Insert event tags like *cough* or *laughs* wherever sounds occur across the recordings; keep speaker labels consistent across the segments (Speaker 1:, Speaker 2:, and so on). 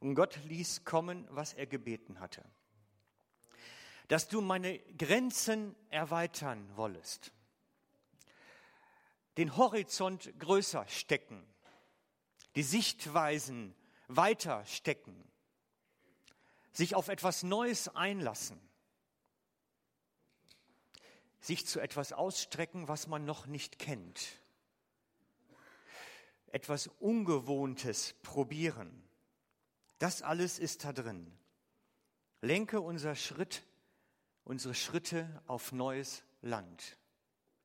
Speaker 1: Und Gott ließ kommen, was er gebeten hatte. Dass du meine Grenzen erweitern wollest, den Horizont größer stecken, die Sichtweisen weiter stecken, sich auf etwas Neues einlassen, sich zu etwas ausstrecken, was man noch nicht kennt, etwas Ungewohntes probieren. Das alles ist da drin. Lenke unser Schritt, unsere Schritte auf neues Land.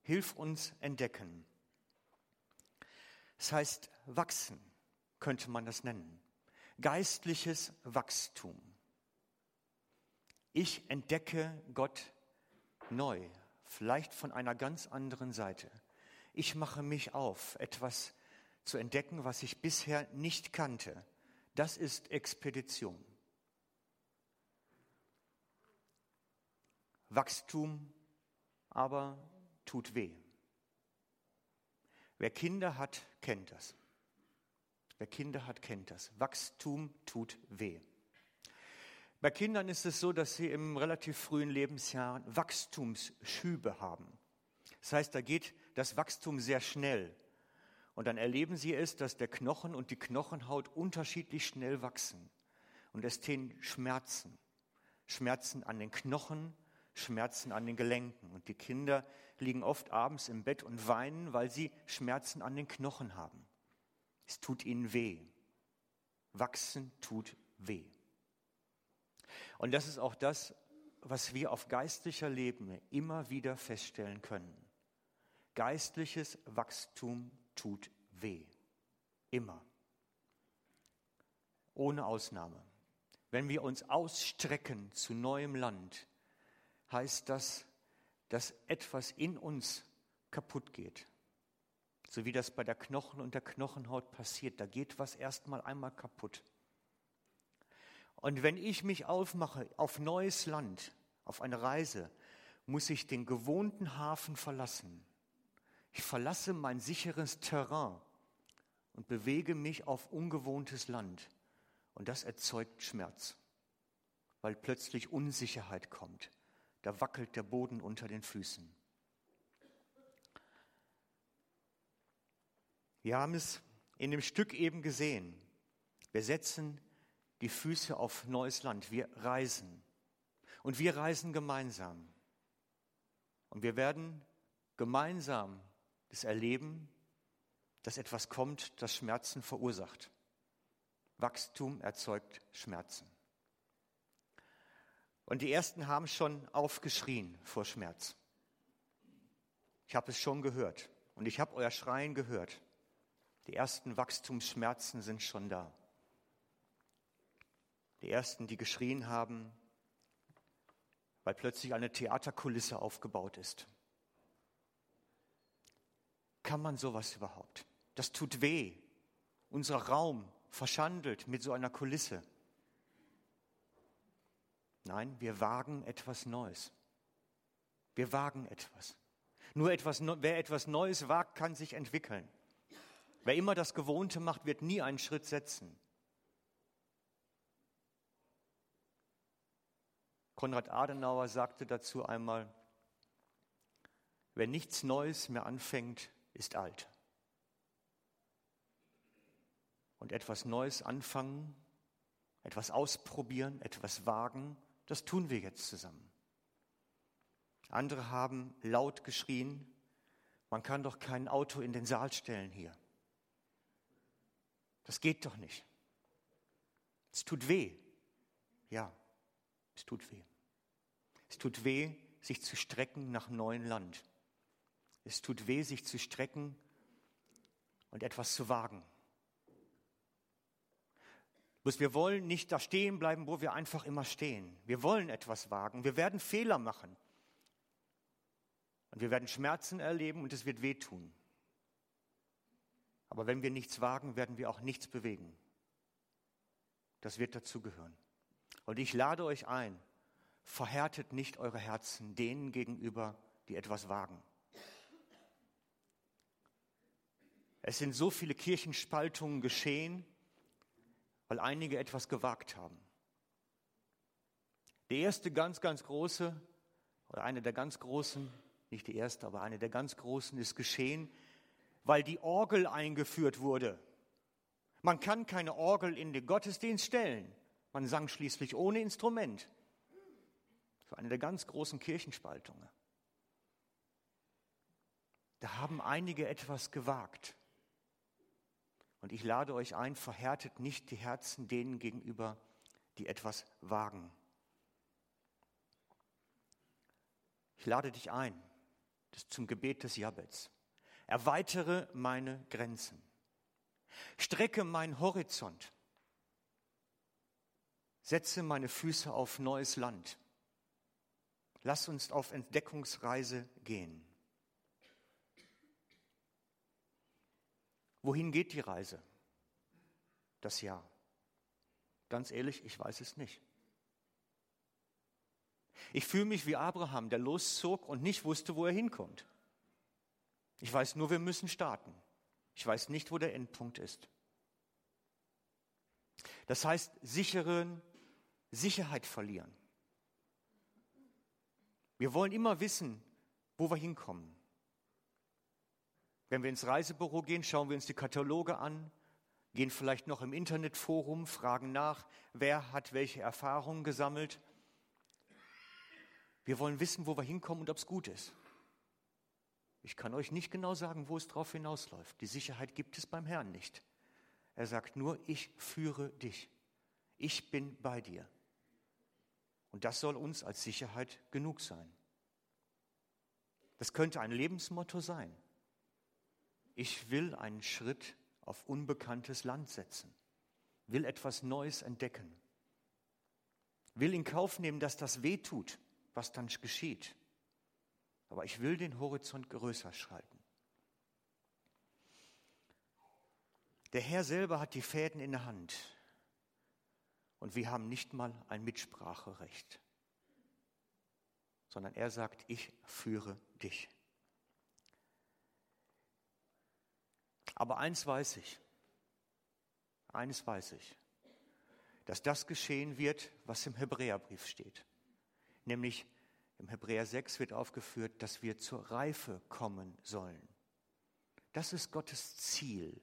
Speaker 1: Hilf uns entdecken. Das heißt, wachsen könnte man das nennen. Geistliches Wachstum. Ich entdecke Gott neu, vielleicht von einer ganz anderen Seite. Ich mache mich auf, etwas zu entdecken, was ich bisher nicht kannte. Das ist Expedition. Wachstum aber tut weh. Wer Kinder hat, kennt das. Wer Kinder hat, kennt das. Wachstum tut weh. Bei Kindern ist es so, dass sie im relativ frühen Lebensjahr Wachstumsschübe haben. Das heißt, da geht das Wachstum sehr schnell. Und dann erleben sie es, dass der Knochen und die Knochenhaut unterschiedlich schnell wachsen. Und es stehen Schmerzen. Schmerzen an den Knochen, Schmerzen an den Gelenken. Und die Kinder liegen oft abends im Bett und weinen, weil sie Schmerzen an den Knochen haben. Es tut ihnen weh. Wachsen tut weh. Und das ist auch das, was wir auf geistlicher Ebene immer wieder feststellen können. Geistliches Wachstum tut weh. Immer. Ohne Ausnahme. Wenn wir uns ausstrecken zu neuem Land, heißt das, dass etwas in uns kaputt geht. So wie das bei der Knochen und der Knochenhaut passiert. Da geht was erstmal einmal kaputt. Und wenn ich mich aufmache auf neues Land, auf eine Reise, muss ich den gewohnten Hafen verlassen. Ich verlasse mein sicheres Terrain und bewege mich auf ungewohntes Land. Und das erzeugt Schmerz, weil plötzlich Unsicherheit kommt. Da wackelt der Boden unter den Füßen. Wir haben es in dem Stück eben gesehen. Wir setzen die Füße auf neues Land. Wir reisen. Und wir reisen gemeinsam. Und wir werden gemeinsam das erleben, dass etwas kommt, das Schmerzen verursacht. Wachstum erzeugt Schmerzen. Und die ersten haben schon aufgeschrien vor Schmerz. Ich habe es schon gehört und ich habe euer Schreien gehört. Die ersten Wachstumsschmerzen sind schon da. Die ersten, die geschrien haben, weil plötzlich eine Theaterkulisse aufgebaut ist. Kann man sowas überhaupt? Das tut weh. Unser Raum verschandelt mit so einer Kulisse. Nein, wir wagen etwas Neues. Wir wagen etwas. Nur etwas, wer etwas Neues wagt, kann sich entwickeln. Wer immer das Gewohnte macht, wird nie einen Schritt setzen. Konrad Adenauer sagte dazu einmal, wer nichts Neues mehr anfängt, ist alt. Und etwas Neues anfangen, etwas ausprobieren, etwas wagen, das tun wir jetzt zusammen. Andere haben laut geschrien, man kann doch kein Auto in den Saal stellen hier. Das geht doch nicht. Es tut weh. Ja, es tut weh. Es tut weh, sich zu strecken nach neuen Land. Es tut weh, sich zu strecken und etwas zu wagen. wir wollen nicht da stehen bleiben, wo wir einfach immer stehen. Wir wollen etwas wagen. Wir werden Fehler machen. Und wir werden Schmerzen erleben und es wird wehtun. Aber wenn wir nichts wagen, werden wir auch nichts bewegen. Das wird dazugehören. Und ich lade euch ein, verhärtet nicht eure Herzen denen gegenüber, die etwas wagen. Es sind so viele Kirchenspaltungen geschehen, weil einige etwas gewagt haben. Der erste ganz, ganz große, oder eine der ganz großen, nicht die erste, aber eine der ganz großen ist geschehen, weil die Orgel eingeführt wurde. Man kann keine Orgel in den Gottesdienst stellen. Man sang schließlich ohne Instrument. Das war eine der ganz großen Kirchenspaltungen. Da haben einige etwas gewagt. Und ich lade euch ein, verhärtet nicht die Herzen denen gegenüber, die etwas wagen. Ich lade dich ein zum Gebet des Jabets. Erweitere meine Grenzen. Strecke meinen Horizont. Setze meine Füße auf neues Land. Lass uns auf Entdeckungsreise gehen. Wohin geht die Reise? Das Jahr. Ganz ehrlich, ich weiß es nicht. Ich fühle mich wie Abraham, der loszog und nicht wusste, wo er hinkommt. Ich weiß nur, wir müssen starten. Ich weiß nicht, wo der Endpunkt ist. Das heißt, sicheren, Sicherheit verlieren. Wir wollen immer wissen, wo wir hinkommen. Wenn wir ins Reisebüro gehen, schauen wir uns die Kataloge an, gehen vielleicht noch im Internetforum, fragen nach, wer hat welche Erfahrungen gesammelt wir wollen wissen, wo wir hinkommen und ob es gut ist. Ich kann euch nicht genau sagen, wo es drauf hinausläuft. Die Sicherheit gibt es beim Herrn nicht. Er sagt nur, ich führe dich. Ich bin bei dir. Und das soll uns als Sicherheit genug sein. Das könnte ein Lebensmotto sein. Ich will einen Schritt auf unbekanntes Land setzen, will etwas Neues entdecken, will in Kauf nehmen, dass das weh tut, was dann geschieht. Aber ich will den Horizont größer schalten. Der Herr selber hat die Fäden in der Hand. Und wir haben nicht mal ein Mitspracherecht, sondern er sagt, ich führe dich. Aber eins weiß ich, eines weiß ich, dass das geschehen wird, was im Hebräerbrief steht nämlich im Hebräer 6 wird aufgeführt, dass wir zur Reife kommen sollen. Das ist Gottes Ziel,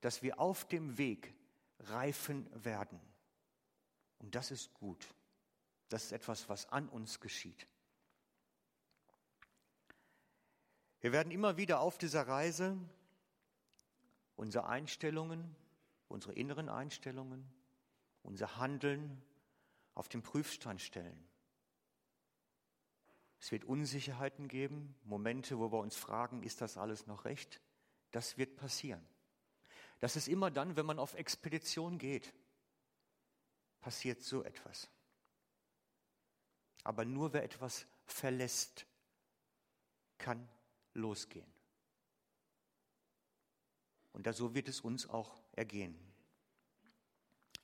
Speaker 1: dass wir auf dem Weg reifen werden. Und das ist gut. Das ist etwas, was an uns geschieht. Wir werden immer wieder auf dieser Reise unsere Einstellungen, unsere inneren Einstellungen, unser Handeln auf den Prüfstand stellen. Es wird Unsicherheiten geben, Momente, wo wir uns fragen, ist das alles noch recht? Das wird passieren. Das ist immer dann, wenn man auf Expedition geht, passiert so etwas. Aber nur wer etwas verlässt, kann losgehen. Und da so wird es uns auch ergehen.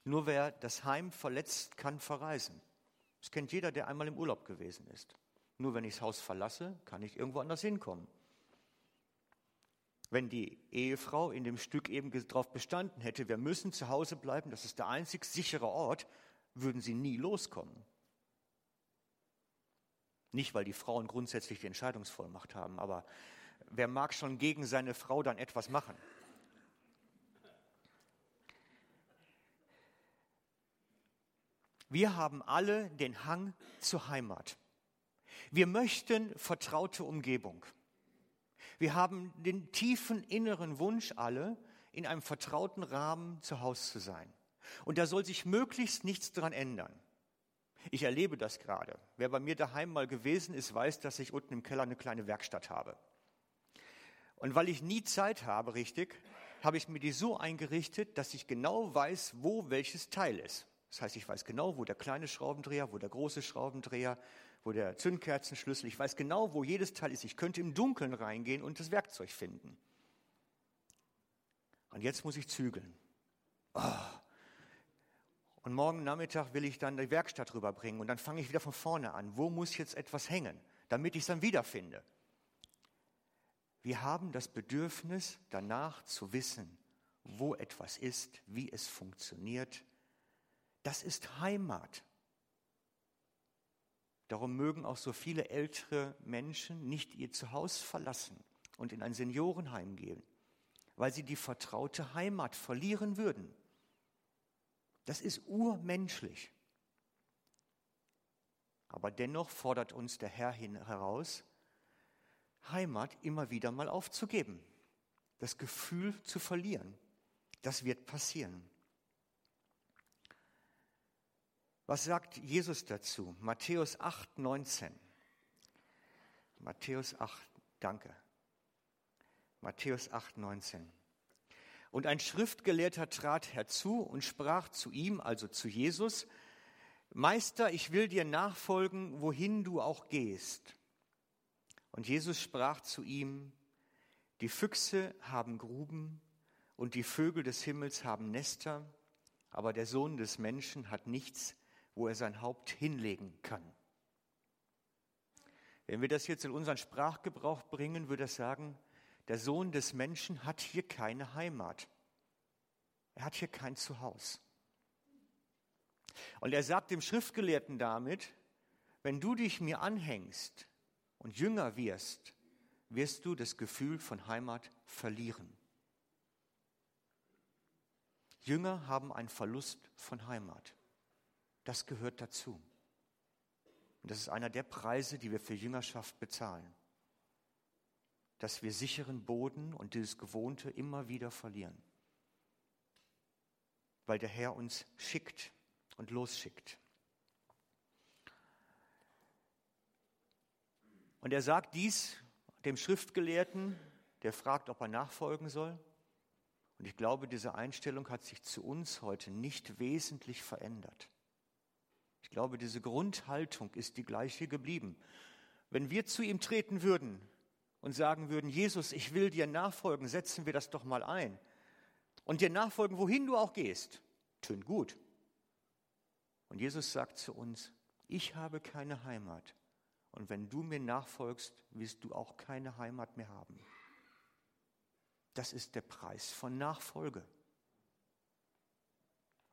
Speaker 1: Nur wer das Heim verletzt, kann verreisen. Das kennt jeder, der einmal im Urlaub gewesen ist. Nur wenn ich das Haus verlasse, kann ich irgendwo anders hinkommen. Wenn die Ehefrau in dem Stück eben darauf bestanden hätte, wir müssen zu Hause bleiben, das ist der einzig sichere Ort, würden sie nie loskommen. Nicht, weil die Frauen grundsätzlich die Entscheidungsvollmacht haben, aber wer mag schon gegen seine Frau dann etwas machen? Wir haben alle den Hang zur Heimat. Wir möchten vertraute Umgebung. Wir haben den tiefen inneren Wunsch alle, in einem vertrauten Rahmen zu Hause zu sein. Und da soll sich möglichst nichts dran ändern. Ich erlebe das gerade. Wer bei mir daheim mal gewesen ist, weiß, dass ich unten im Keller eine kleine Werkstatt habe. Und weil ich nie Zeit habe, richtig, habe ich mir die so eingerichtet, dass ich genau weiß, wo welches Teil ist. Das heißt, ich weiß genau, wo der kleine Schraubendreher, wo der große Schraubendreher, wo der Zündkerzenschlüssel, ich weiß genau, wo jedes Teil ist. Ich könnte im Dunkeln reingehen und das Werkzeug finden. Und jetzt muss ich zügeln. Oh. Und morgen Nachmittag will ich dann die Werkstatt rüberbringen und dann fange ich wieder von vorne an. Wo muss jetzt etwas hängen, damit ich es dann wiederfinde? Wir haben das Bedürfnis danach zu wissen, wo etwas ist, wie es funktioniert. Das ist Heimat. Darum mögen auch so viele ältere Menschen nicht ihr Zuhause verlassen und in ein Seniorenheim gehen, weil sie die vertraute Heimat verlieren würden. Das ist urmenschlich. Aber dennoch fordert uns der Herr heraus, Heimat immer wieder mal aufzugeben, das Gefühl zu verlieren. Das wird passieren. Was sagt Jesus dazu? Matthäus 8, 19. Matthäus 8, danke. Matthäus 8, 19. Und ein Schriftgelehrter trat herzu und sprach zu ihm, also zu Jesus, Meister, ich will dir nachfolgen, wohin du auch gehst. Und Jesus sprach zu ihm, die Füchse haben Gruben und die Vögel des Himmels haben Nester, aber der Sohn des Menschen hat nichts, wo er sein Haupt hinlegen kann. Wenn wir das jetzt in unseren Sprachgebrauch bringen, würde das sagen, der Sohn des Menschen hat hier keine Heimat. Er hat hier kein Zuhause. Und er sagt dem Schriftgelehrten damit, wenn du dich mir anhängst, und jünger wirst, wirst du das Gefühl von Heimat verlieren. Jünger haben einen Verlust von Heimat. Das gehört dazu. Und das ist einer der Preise, die wir für Jüngerschaft bezahlen. Dass wir sicheren Boden und dieses Gewohnte immer wieder verlieren. Weil der Herr uns schickt und losschickt. Und er sagt dies dem Schriftgelehrten, der fragt, ob er nachfolgen soll. Und ich glaube, diese Einstellung hat sich zu uns heute nicht wesentlich verändert. Ich glaube, diese Grundhaltung ist die gleiche geblieben. Wenn wir zu ihm treten würden und sagen würden, Jesus, ich will dir nachfolgen, setzen wir das doch mal ein. Und dir nachfolgen, wohin du auch gehst, tönt gut. Und Jesus sagt zu uns, ich habe keine Heimat und wenn du mir nachfolgst, wirst du auch keine Heimat mehr haben. Das ist der Preis von Nachfolge.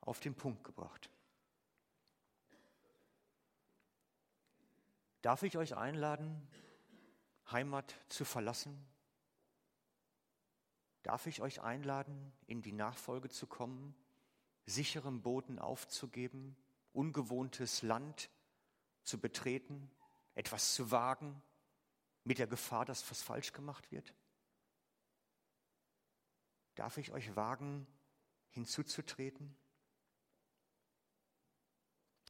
Speaker 1: Auf den Punkt gebracht. Darf ich euch einladen, Heimat zu verlassen? Darf ich euch einladen, in die Nachfolge zu kommen, sicheren Boden aufzugeben, ungewohntes Land zu betreten? etwas zu wagen, mit der Gefahr, dass was falsch gemacht wird? Darf ich euch wagen, hinzuzutreten?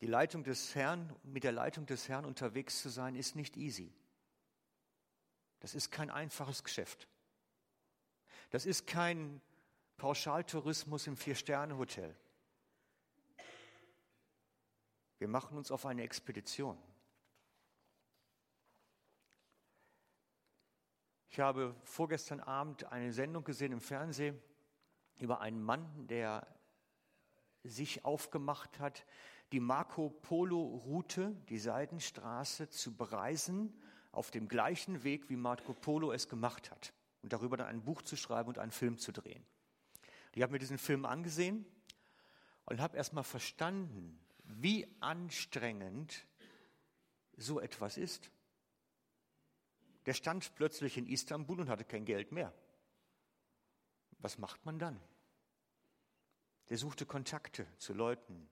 Speaker 1: Die Leitung des Herrn, mit der Leitung des Herrn unterwegs zu sein, ist nicht easy. Das ist kein einfaches Geschäft. Das ist kein Pauschaltourismus im Vier-Sterne-Hotel. Wir machen uns auf eine Expedition. Ich habe vorgestern Abend eine Sendung gesehen im Fernsehen über einen Mann, der sich aufgemacht hat, die Marco Polo Route, die Seidenstraße zu bereisen, auf dem gleichen Weg, wie Marco Polo es gemacht hat. Und darüber dann ein Buch zu schreiben und einen Film zu drehen. Ich habe mir diesen Film angesehen und habe erstmal verstanden, wie anstrengend so etwas ist. Der stand plötzlich in Istanbul und hatte kein Geld mehr. Was macht man dann? Der suchte Kontakte zu Leuten,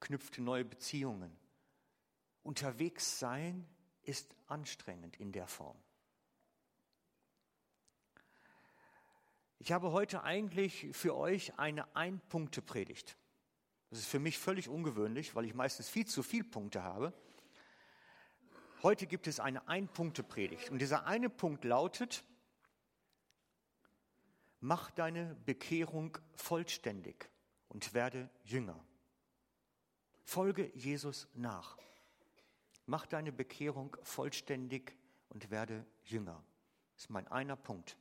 Speaker 1: knüpfte neue Beziehungen. Unterwegs sein ist anstrengend in der Form. Ich habe heute eigentlich für euch eine Ein-Punkte-Predigt. Das ist für mich völlig ungewöhnlich, weil ich meistens viel zu viele Punkte habe. Heute gibt es eine Ein-Punkte-Predigt. Und dieser eine Punkt lautet, mach deine Bekehrung vollständig und werde Jünger. Folge Jesus nach. Mach deine Bekehrung vollständig und werde Jünger. Das ist mein einer Punkt.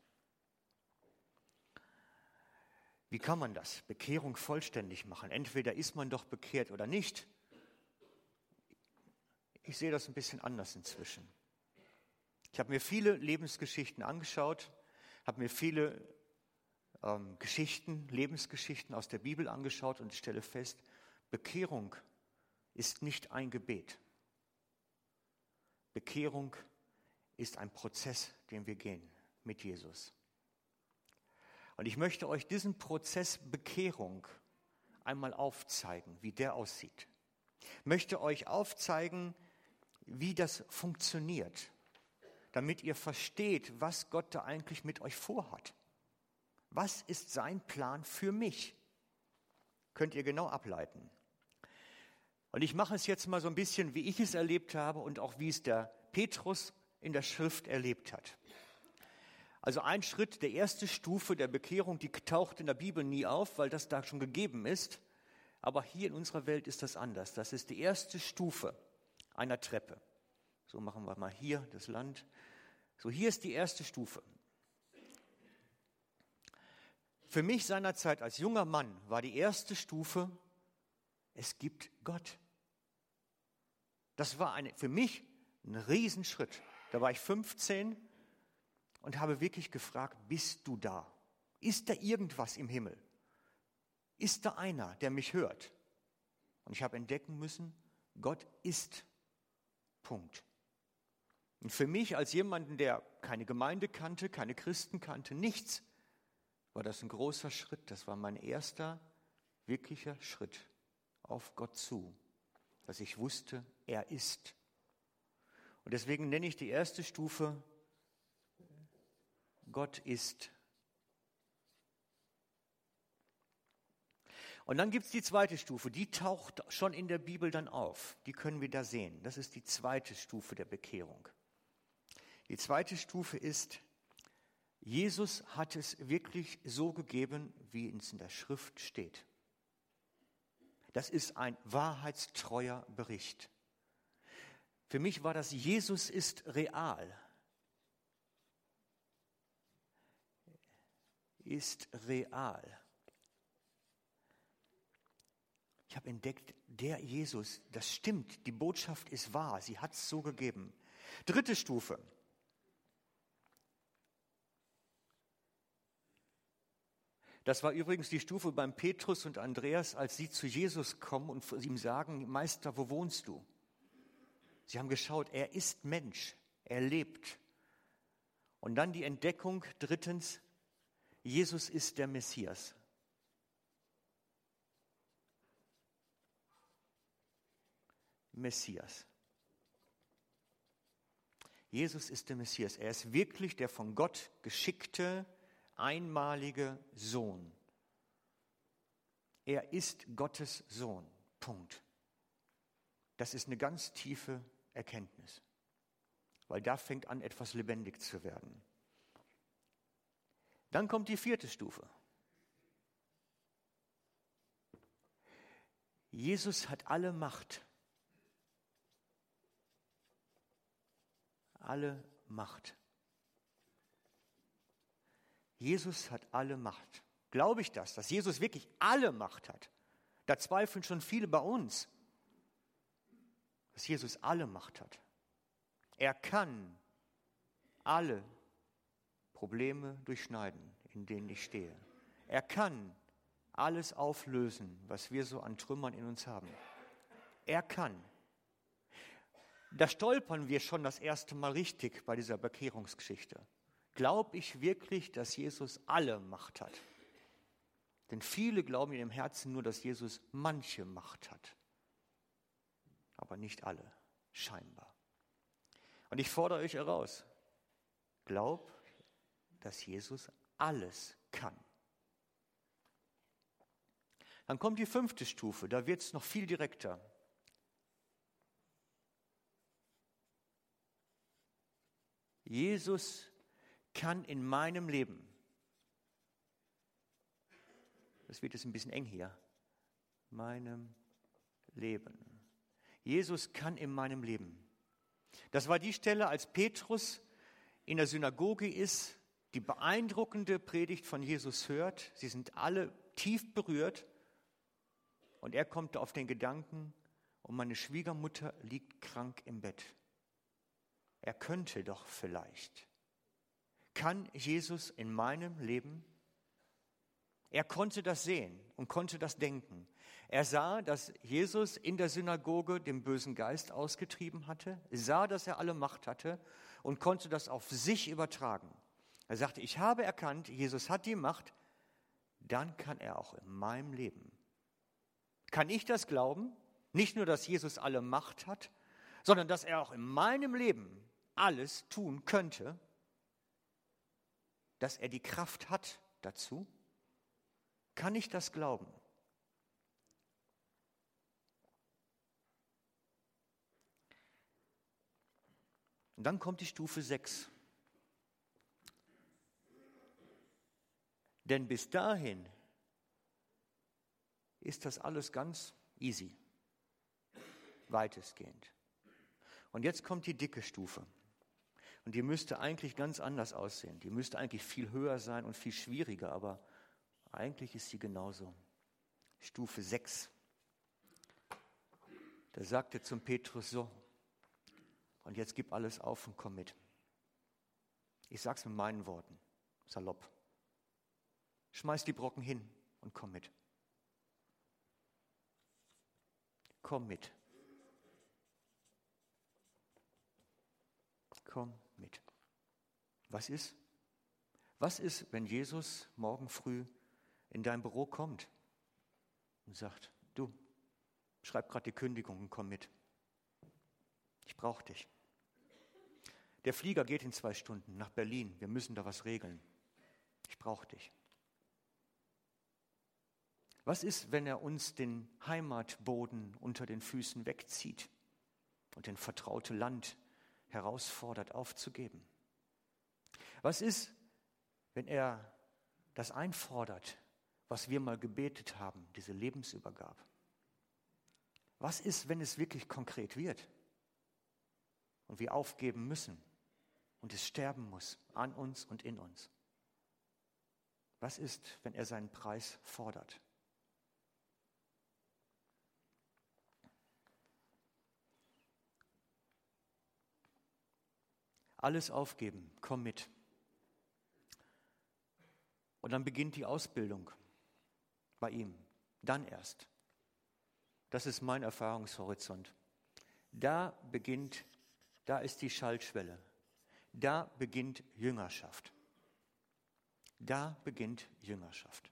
Speaker 1: Wie kann man das? Bekehrung vollständig machen. Entweder ist man doch bekehrt oder nicht. Ich sehe das ein bisschen anders inzwischen. Ich habe mir viele Lebensgeschichten angeschaut, habe mir viele ähm, Geschichten, Lebensgeschichten aus der Bibel angeschaut und stelle fest, Bekehrung ist nicht ein Gebet. Bekehrung ist ein Prozess, den wir gehen mit Jesus. Und ich möchte euch diesen Prozess Bekehrung einmal aufzeigen, wie der aussieht. Ich möchte euch aufzeigen, wie das funktioniert, damit ihr versteht, was Gott da eigentlich mit euch vorhat. Was ist sein Plan für mich? Könnt ihr genau ableiten. Und ich mache es jetzt mal so ein bisschen, wie ich es erlebt habe und auch wie es der Petrus in der Schrift erlebt hat. Also ein Schritt, der erste Stufe der Bekehrung, die taucht in der Bibel nie auf, weil das da schon gegeben ist. Aber hier in unserer Welt ist das anders. Das ist die erste Stufe einer Treppe. So machen wir mal hier das Land. So, hier ist die erste Stufe. Für mich seinerzeit als junger Mann war die erste Stufe, es gibt Gott. Das war eine, für mich ein Riesenschritt. Da war ich 15 und habe wirklich gefragt, bist du da? Ist da irgendwas im Himmel? Ist da einer, der mich hört? Und ich habe entdecken müssen, Gott ist. Punkt. Und für mich als jemanden, der keine Gemeinde kannte, keine Christen kannte, nichts, war das ein großer Schritt. Das war mein erster wirklicher Schritt auf Gott zu, dass ich wusste, er ist. Und deswegen nenne ich die erste Stufe, Gott ist. Und dann gibt es die zweite Stufe, die taucht schon in der Bibel dann auf. Die können wir da sehen. Das ist die zweite Stufe der Bekehrung. Die zweite Stufe ist, Jesus hat es wirklich so gegeben, wie es in der Schrift steht. Das ist ein wahrheitstreuer Bericht. Für mich war das, Jesus ist real. Ist real. Ich habe entdeckt, der Jesus, das stimmt, die Botschaft ist wahr, sie hat es so gegeben. Dritte Stufe. Das war übrigens die Stufe beim Petrus und Andreas, als sie zu Jesus kommen und ihm sagen, Meister, wo wohnst du? Sie haben geschaut, er ist Mensch, er lebt. Und dann die Entdeckung, drittens, Jesus ist der Messias. Messias. Jesus ist der Messias. Er ist wirklich der von Gott geschickte, einmalige Sohn. Er ist Gottes Sohn. Punkt. Das ist eine ganz tiefe Erkenntnis, weil da fängt an, etwas lebendig zu werden. Dann kommt die vierte Stufe. Jesus hat alle Macht. Alle Macht. Jesus hat alle Macht. Glaube ich das, dass Jesus wirklich alle Macht hat? Da zweifeln schon viele bei uns dass Jesus alle Macht hat. Er kann alle Probleme durchschneiden, in denen ich stehe. Er kann alles auflösen, was wir so an Trümmern in uns haben. Er kann. Da stolpern wir schon das erste Mal richtig bei dieser Bekehrungsgeschichte. Glaube ich wirklich, dass Jesus alle Macht hat? Denn viele glauben in ihrem Herzen nur, dass Jesus manche Macht hat aber nicht alle, scheinbar. Und ich fordere euch heraus, glaub, dass Jesus alles kann. Dann kommt die fünfte Stufe, da wird es noch viel direkter. Jesus kann in meinem Leben, das wird jetzt ein bisschen eng hier, meinem Leben Jesus kann in meinem Leben. Das war die Stelle, als Petrus in der Synagoge ist, die beeindruckende Predigt von Jesus hört. Sie sind alle tief berührt. Und er kommt auf den Gedanken, und meine Schwiegermutter liegt krank im Bett. Er könnte doch vielleicht. Kann Jesus in meinem Leben? Er konnte das sehen und konnte das denken. Er sah, dass Jesus in der Synagoge den bösen Geist ausgetrieben hatte, sah, dass er alle Macht hatte und konnte das auf sich übertragen. Er sagte, ich habe erkannt, Jesus hat die Macht, dann kann er auch in meinem Leben. Kann ich das glauben? Nicht nur, dass Jesus alle Macht hat, sondern dass er auch in meinem Leben alles tun könnte, dass er die Kraft hat dazu? Kann ich das glauben? Und dann kommt die Stufe 6. Denn bis dahin ist das alles ganz easy, weitestgehend. Und jetzt kommt die dicke Stufe. Und die müsste eigentlich ganz anders aussehen. Die müsste eigentlich viel höher sein und viel schwieriger, aber eigentlich ist sie genauso. Stufe 6. Da sagte zum Petrus so, und jetzt gib alles auf und komm mit. Ich sag's mit meinen Worten, salopp. Schmeiß die Brocken hin und komm mit. Komm mit. Komm. Was ist? Was ist, wenn Jesus morgen früh in dein Büro kommt und sagt, du, schreib gerade die Kündigung und komm mit. Ich brauche dich. Der Flieger geht in zwei Stunden nach Berlin. Wir müssen da was regeln. Ich brauche dich. Was ist, wenn er uns den Heimatboden unter den Füßen wegzieht und den vertraute Land herausfordert aufzugeben? Was ist, wenn er das einfordert, was wir mal gebetet haben, diese Lebensübergabe? Was ist, wenn es wirklich konkret wird und wir aufgeben müssen und es sterben muss an uns und in uns? Was ist, wenn er seinen Preis fordert? Alles aufgeben, komm mit. Und dann beginnt die Ausbildung bei ihm. Dann erst. Das ist mein Erfahrungshorizont. Da beginnt, da ist die Schaltschwelle. Da beginnt Jüngerschaft. Da beginnt Jüngerschaft.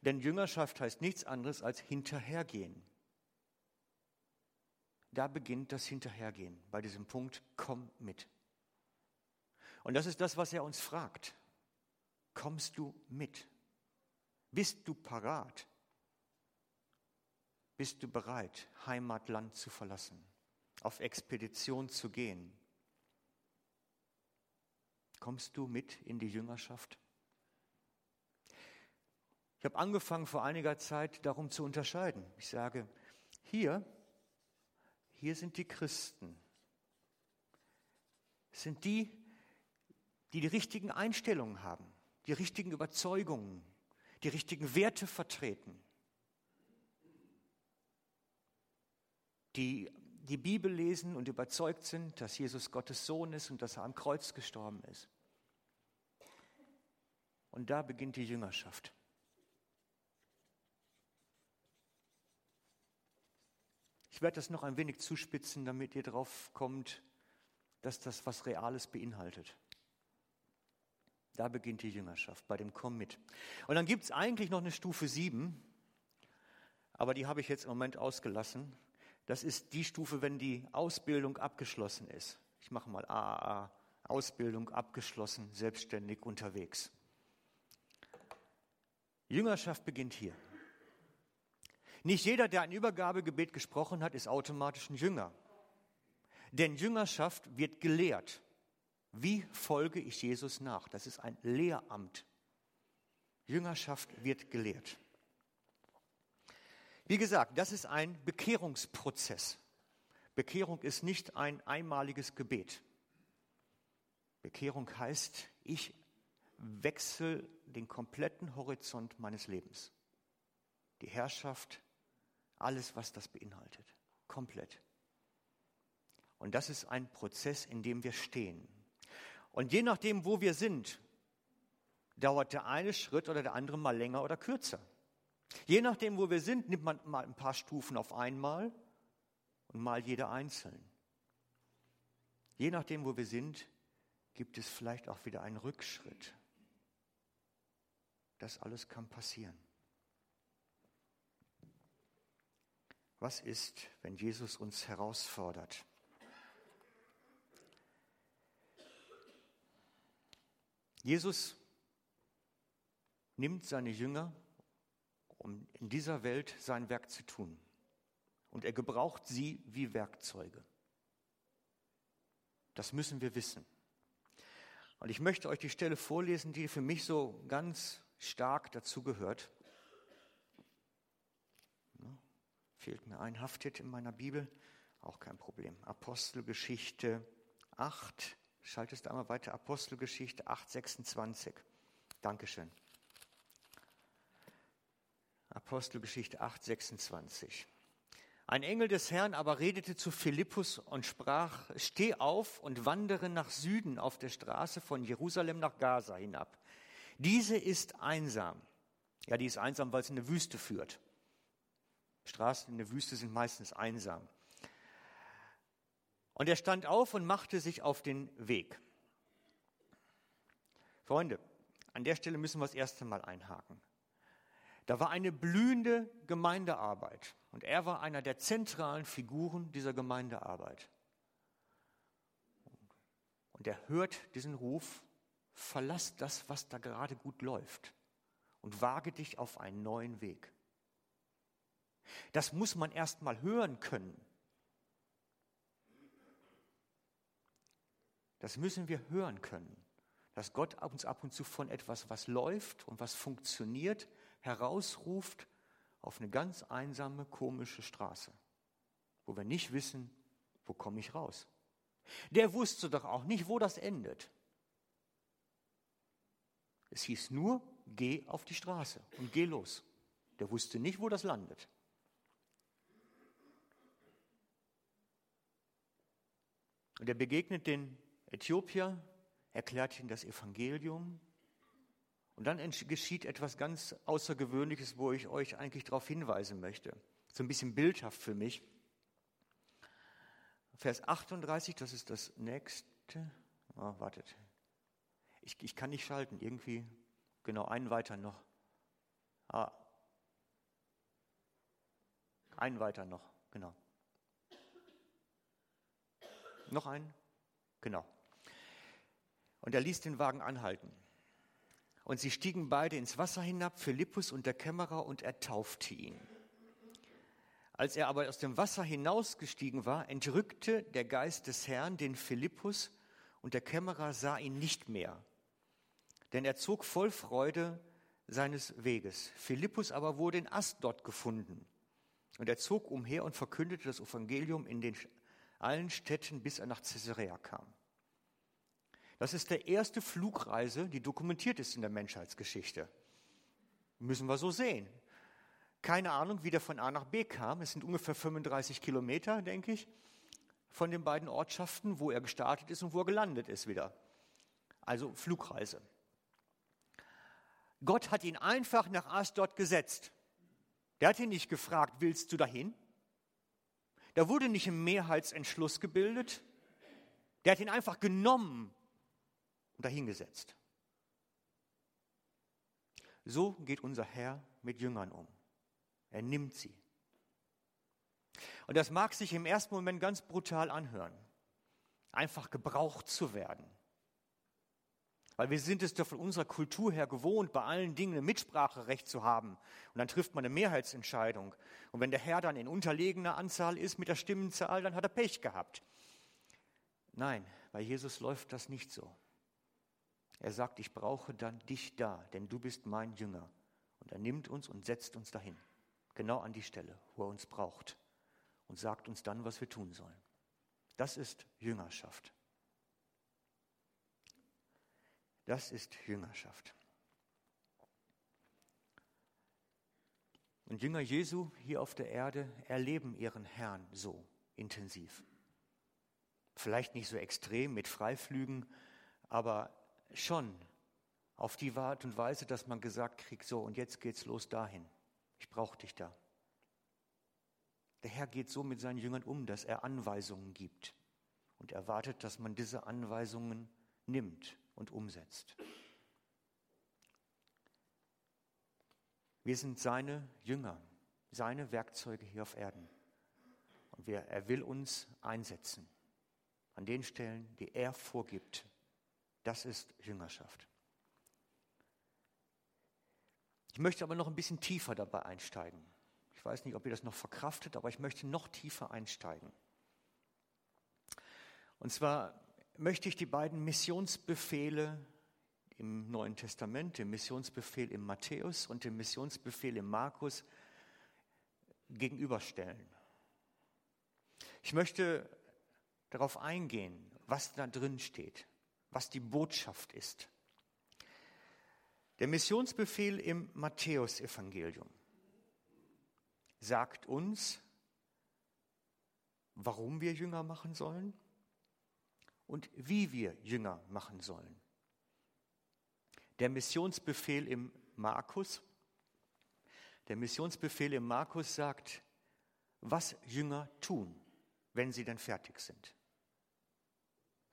Speaker 1: Denn Jüngerschaft heißt nichts anderes als hinterhergehen. Da beginnt das Hinterhergehen bei diesem Punkt, komm mit. Und das ist das, was er uns fragt. Kommst du mit? Bist du parat? Bist du bereit, Heimatland zu verlassen, auf Expedition zu gehen? Kommst du mit in die Jüngerschaft? Ich habe angefangen vor einiger Zeit darum zu unterscheiden. Ich sage, hier, hier sind die Christen. Es sind die, die die richtigen Einstellungen haben, die richtigen Überzeugungen, die richtigen Werte vertreten, die die Bibel lesen und überzeugt sind, dass Jesus Gottes Sohn ist und dass er am Kreuz gestorben ist. Und da beginnt die Jüngerschaft. Ich werde das noch ein wenig zuspitzen, damit ihr drauf kommt, dass das was Reales beinhaltet. Da beginnt die Jüngerschaft, bei dem Komm mit. Und dann gibt es eigentlich noch eine Stufe 7, aber die habe ich jetzt im Moment ausgelassen. Das ist die Stufe, wenn die Ausbildung abgeschlossen ist. Ich mache mal AAA, Ausbildung abgeschlossen, selbstständig unterwegs. Jüngerschaft beginnt hier. Nicht jeder, der ein Übergabegebet gesprochen hat, ist automatisch ein Jünger. Denn Jüngerschaft wird gelehrt. Wie folge ich Jesus nach? Das ist ein Lehramt. Jüngerschaft wird gelehrt. Wie gesagt, das ist ein Bekehrungsprozess. Bekehrung ist nicht ein einmaliges Gebet. Bekehrung heißt, ich wechsle den kompletten Horizont meines Lebens. Die Herrschaft, alles, was das beinhaltet. Komplett. Und das ist ein Prozess, in dem wir stehen. Und je nachdem, wo wir sind, dauert der eine Schritt oder der andere mal länger oder kürzer. Je nachdem, wo wir sind, nimmt man mal ein paar Stufen auf einmal und mal jede einzeln. Je nachdem, wo wir sind, gibt es vielleicht auch wieder einen Rückschritt. Das alles kann passieren. Was ist, wenn Jesus uns herausfordert? Jesus nimmt seine Jünger, um in dieser Welt sein Werk zu tun. Und er gebraucht sie wie Werkzeuge. Das müssen wir wissen. Und ich möchte euch die Stelle vorlesen, die für mich so ganz stark dazugehört. Fehlt mir ein Haftet in meiner Bibel, auch kein Problem. Apostelgeschichte 8, schaltest du einmal weiter, Apostelgeschichte 8, 26. Dankeschön. Apostelgeschichte 8, 26. Ein Engel des Herrn aber redete zu Philippus und sprach, steh auf und wandere nach Süden auf der Straße von Jerusalem nach Gaza hinab. Diese ist einsam. Ja, die ist einsam, weil es in eine Wüste führt. Straßen in der Wüste sind meistens einsam. Und er stand auf und machte sich auf den Weg. Freunde, an der Stelle müssen wir das erste Mal einhaken. Da war eine blühende Gemeindearbeit und er war einer der zentralen Figuren dieser Gemeindearbeit. Und er hört diesen Ruf, verlass das, was da gerade gut läuft und wage dich auf einen neuen Weg. Das muss man erst mal hören können. Das müssen wir hören können, dass Gott uns ab und zu von etwas, was läuft und was funktioniert, herausruft auf eine ganz einsame, komische Straße, wo wir nicht wissen, wo komme ich raus. Der wusste doch auch nicht, wo das endet. Es hieß nur, geh auf die Straße und geh los. Der wusste nicht, wo das landet. Und er begegnet den Äthiopier, erklärt ihm das Evangelium. Und dann geschieht etwas ganz Außergewöhnliches, wo ich euch eigentlich darauf hinweisen möchte. So ein bisschen bildhaft für mich. Vers 38, das ist das nächste. Oh, wartet. Ich, ich kann nicht schalten, irgendwie. Genau, einen weiter noch. Ah. Einen weiter noch, genau. Noch einen? Genau. Und er ließ den Wagen anhalten. Und sie stiegen beide ins Wasser hinab, Philippus und der Kämmerer, und er taufte ihn. Als er aber aus dem Wasser hinausgestiegen war, entrückte der Geist des Herrn den Philippus, und der Kämmerer sah ihn nicht mehr. Denn er zog voll Freude seines Weges. Philippus aber wurde in Asdod gefunden. Und er zog umher und verkündete das Evangelium in den allen Städten, bis er nach Caesarea kam. Das ist der erste Flugreise, die dokumentiert ist in der Menschheitsgeschichte. Müssen wir so sehen. Keine Ahnung, wie der von A nach B kam. Es sind ungefähr 35 Kilometer, denke ich, von den beiden Ortschaften, wo er gestartet ist und wo er gelandet ist wieder. Also Flugreise. Gott hat ihn einfach nach Asdod gesetzt. Der hat ihn nicht gefragt, willst du dahin? Da wurde nicht ein Mehrheitsentschluss gebildet. Der hat ihn einfach genommen und dahingesetzt. So geht unser Herr mit Jüngern um. Er nimmt sie. Und das mag sich im ersten Moment ganz brutal anhören, einfach gebraucht zu werden. Weil wir sind es doch von unserer Kultur her gewohnt, bei allen Dingen ein Mitspracherecht zu haben. Und dann trifft man eine Mehrheitsentscheidung. Und wenn der Herr dann in unterlegener Anzahl ist mit der Stimmenzahl, dann hat er Pech gehabt. Nein, bei Jesus läuft das nicht so. Er sagt, ich brauche dann dich da, denn du bist mein Jünger. Und er nimmt uns und setzt uns dahin, genau an die Stelle, wo er uns braucht und sagt uns dann, was wir tun sollen. Das ist Jüngerschaft. Das ist Jüngerschaft. Und Jünger Jesu hier auf der Erde erleben ihren Herrn so intensiv. Vielleicht nicht so extrem mit Freiflügen, aber schon Auf die Art und Weise, dass man gesagt kriegt, so und jetzt geht's los dahin. Ich brauche dich da. Der Herr geht so mit seinen Jüngern um, dass er Anweisungen gibt und erwartet, dass man diese Anweisungen nimmt und umsetzt. Wir sind seine Jünger, seine Werkzeuge hier auf Erden. Und wir, er will uns einsetzen an den Stellen, die er vorgibt. Das ist Jüngerschaft. Ich möchte aber noch ein bisschen tiefer dabei einsteigen. Ich weiß nicht, ob ihr das noch verkraftet, aber ich möchte noch tiefer einsteigen. Und zwar möchte ich die beiden Missionsbefehle im Neuen Testament, den Missionsbefehl im Matthäus und den Missionsbefehl im Markus gegenüberstellen. Ich möchte darauf eingehen, was da drin steht, was die Botschaft ist. Der Missionsbefehl im Matthäusevangelium sagt uns, warum wir Jünger machen sollen und wie wir Jünger machen sollen. Der Missionsbefehl im Markus, der Missionsbefehl im Markus sagt, was Jünger tun, wenn sie dann fertig sind.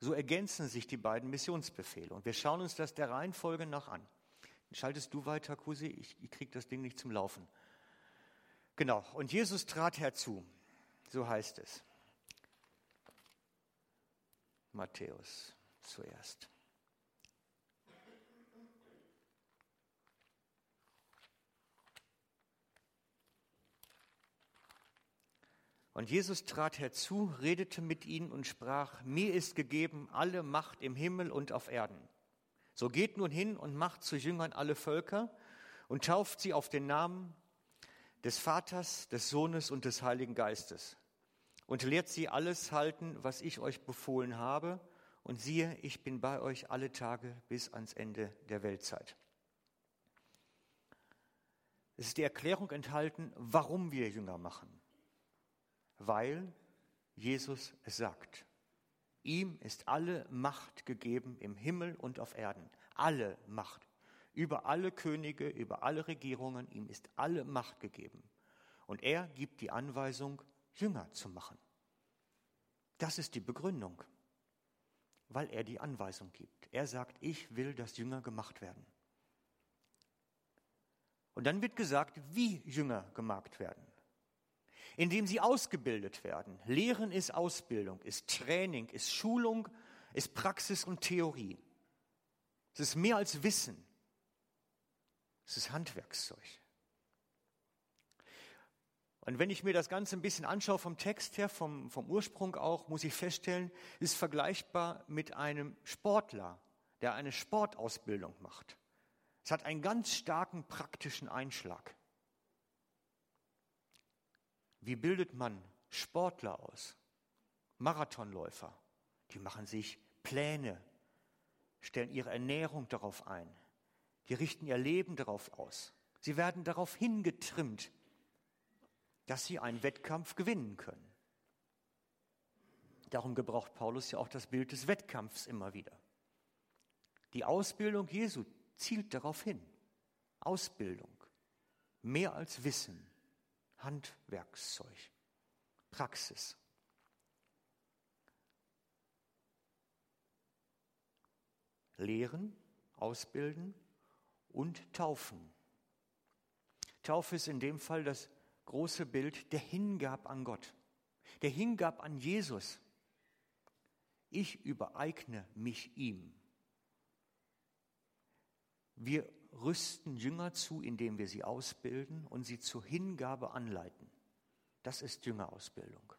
Speaker 1: So ergänzen sich die beiden Missionsbefehle. Und wir schauen uns das der Reihenfolge nach an. Schaltest du weiter, Kusi? Ich, ich kriege das Ding nicht zum Laufen. Genau. Und Jesus trat herzu. So heißt es. Matthäus zuerst. Und Jesus trat herzu, redete mit ihnen und sprach, mir ist gegeben alle Macht im Himmel und auf Erden. So geht nun hin und macht zu Jüngern alle Völker und tauft sie auf den Namen des Vaters, des Sohnes und des Heiligen Geistes und lehrt sie alles halten, was ich euch befohlen habe. Und siehe, ich bin bei euch alle Tage bis ans Ende der Weltzeit. Es ist die Erklärung enthalten, warum wir Jünger machen weil Jesus es sagt. Ihm ist alle Macht gegeben im Himmel und auf Erden. Alle Macht. Über alle Könige, über alle Regierungen. Ihm ist alle Macht gegeben. Und er gibt die Anweisung, Jünger zu machen. Das ist die Begründung, weil er die Anweisung gibt. Er sagt, ich will, dass Jünger gemacht werden. Und dann wird gesagt, wie Jünger gemacht werden indem sie ausgebildet werden. Lehren ist Ausbildung, ist Training, ist Schulung, ist Praxis und Theorie. Es ist mehr als Wissen. Es ist Handwerkszeug. Und wenn ich mir das Ganze ein bisschen anschaue vom Text her, vom, vom Ursprung auch, muss ich feststellen, ist vergleichbar mit einem Sportler, der eine Sportausbildung macht. Es hat einen ganz starken praktischen Einschlag. Wie bildet man Sportler aus? Marathonläufer, die machen sich Pläne, stellen ihre Ernährung darauf ein, die richten ihr Leben darauf aus. Sie werden darauf hingetrimmt, dass sie einen Wettkampf gewinnen können. Darum gebraucht Paulus ja auch das Bild des Wettkampfs immer wieder. Die Ausbildung Jesu zielt darauf hin. Ausbildung, mehr als Wissen, Handwerkszeug, Praxis. Lehren, ausbilden und taufen. Taufe ist in dem Fall das große Bild der Hingab an Gott, der Hingab an Jesus. Ich übereigne mich ihm. Wir rüsten Jünger zu, indem wir sie ausbilden und sie zur Hingabe anleiten. Das ist Jüngerausbildung.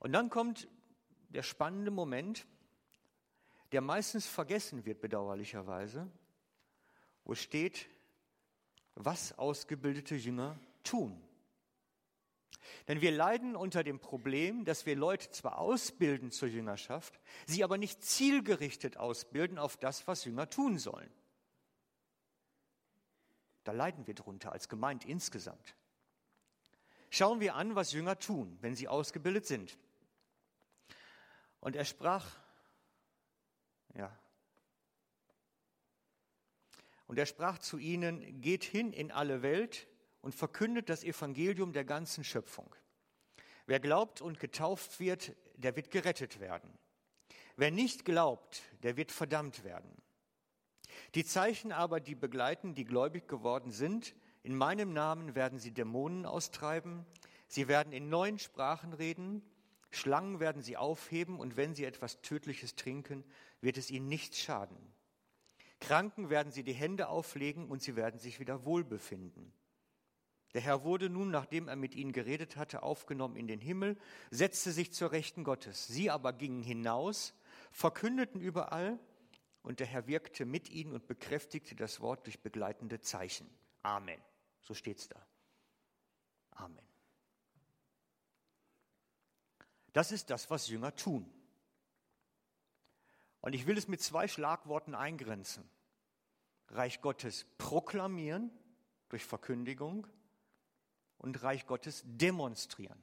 Speaker 1: Und dann kommt der spannende Moment, der meistens vergessen wird, bedauerlicherweise, wo steht, was ausgebildete Jünger tun. Denn wir leiden unter dem Problem, dass wir Leute zwar ausbilden zur Jüngerschaft, sie aber nicht zielgerichtet ausbilden auf das, was Jünger tun sollen. Da leiden wir drunter als Gemeinde insgesamt. Schauen wir an, was Jünger tun, wenn sie ausgebildet sind. Und er sprach, ja, Und er sprach zu ihnen, geht hin in alle Welt und verkündet das Evangelium der ganzen Schöpfung. Wer glaubt und getauft wird, der wird gerettet werden. Wer nicht glaubt, der wird verdammt werden. Die Zeichen aber, die begleiten, die gläubig geworden sind, in meinem Namen werden sie Dämonen austreiben, sie werden in neuen Sprachen reden, Schlangen werden sie aufheben und wenn sie etwas Tödliches trinken, wird es ihnen nichts schaden. Kranken werden sie die Hände auflegen und sie werden sich wieder wohlbefinden. Der Herr wurde nun, nachdem er mit ihnen geredet hatte, aufgenommen in den Himmel, setzte sich zur Rechten Gottes. Sie aber gingen hinaus, verkündeten überall, und der Herr wirkte mit ihnen und bekräftigte das Wort durch begleitende Zeichen. Amen. So steht's da. Amen. Das ist das, was Jünger tun. Und ich will es mit zwei Schlagworten eingrenzen. Reich Gottes proklamieren durch Verkündigung und Reich Gottes demonstrieren,